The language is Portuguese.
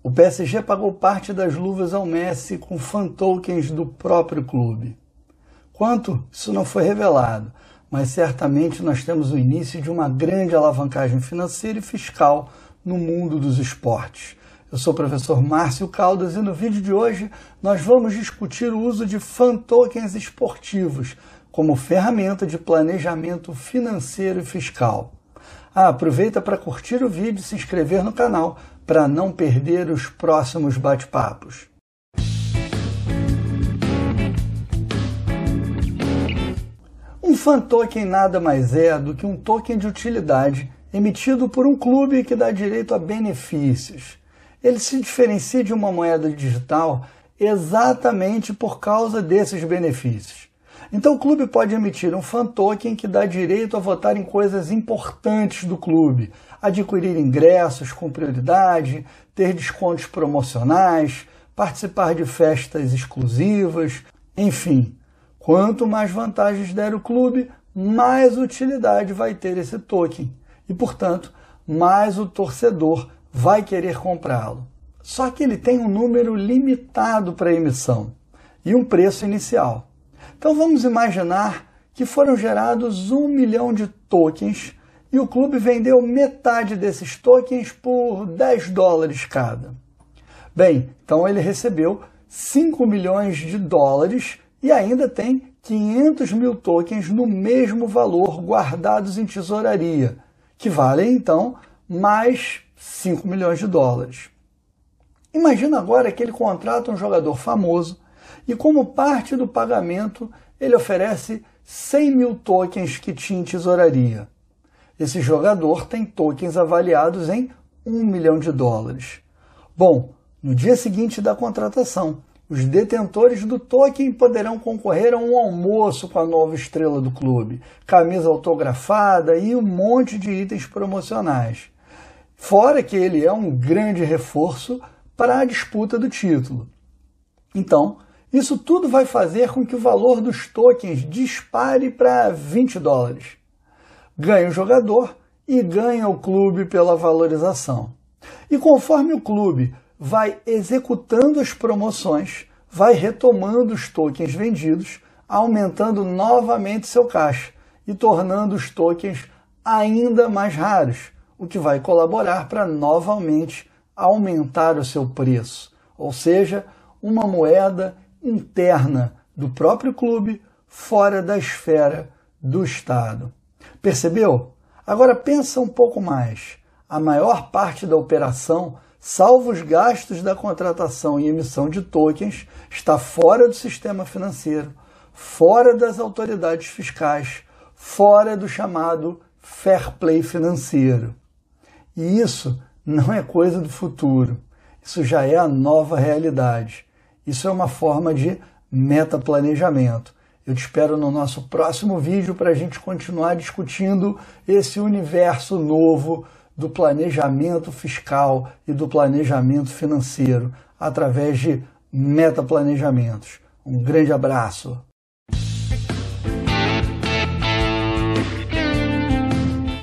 O PSG pagou parte das luvas ao Messi com fan tokens do próprio clube. Quanto? Isso não foi revelado, mas certamente nós temos o início de uma grande alavancagem financeira e fiscal no mundo dos esportes. Eu sou o professor Márcio Caldas e no vídeo de hoje nós vamos discutir o uso de fan tokens esportivos como ferramenta de planejamento financeiro e fiscal. Ah, aproveita para curtir o vídeo e se inscrever no canal para não perder os próximos bate-papos. Um fan token nada mais é do que um token de utilidade emitido por um clube que dá direito a benefícios. Ele se diferencia de uma moeda digital exatamente por causa desses benefícios. Então o clube pode emitir um fan token que dá direito a votar em coisas importantes do clube, adquirir ingressos com prioridade, ter descontos promocionais, participar de festas exclusivas, enfim. Quanto mais vantagens der o clube, mais utilidade vai ter esse token e, portanto, mais o torcedor vai querer comprá-lo. Só que ele tem um número limitado para emissão e um preço inicial. Então vamos imaginar que foram gerados um milhão de tokens e o clube vendeu metade desses tokens por 10 dólares cada. Bem, então ele recebeu 5 milhões de dólares e ainda tem 500 mil tokens no mesmo valor guardados em tesouraria, que valem então mais 5 milhões de dólares. Imagina agora que ele contrata um jogador famoso e como parte do pagamento ele oferece 100 mil tokens que tinha em tesouraria. Esse jogador tem tokens avaliados em 1 milhão de dólares. Bom, no dia seguinte da contratação, os detentores do token poderão concorrer a um almoço com a nova estrela do clube, camisa autografada e um monte de itens promocionais. Fora que ele é um grande reforço para a disputa do título. Então, isso tudo vai fazer com que o valor dos tokens dispare para 20 dólares. Ganha o jogador e ganha o clube pela valorização. E conforme o clube vai executando as promoções, vai retomando os tokens vendidos, aumentando novamente seu caixa e tornando os tokens ainda mais raros, o que vai colaborar para novamente aumentar o seu preço, ou seja, uma moeda interna do próprio clube, fora da esfera do Estado. Percebeu? Agora pensa um pouco mais. A maior parte da operação, salvo os gastos da contratação e emissão de tokens, está fora do sistema financeiro, fora das autoridades fiscais, fora do chamado fair play financeiro. E isso não é coisa do futuro. Isso já é a nova realidade. Isso é uma forma de metaplanejamento. Eu te espero no nosso próximo vídeo para a gente continuar discutindo esse universo novo do planejamento fiscal e do planejamento financeiro através de metaplanejamentos. Um grande abraço!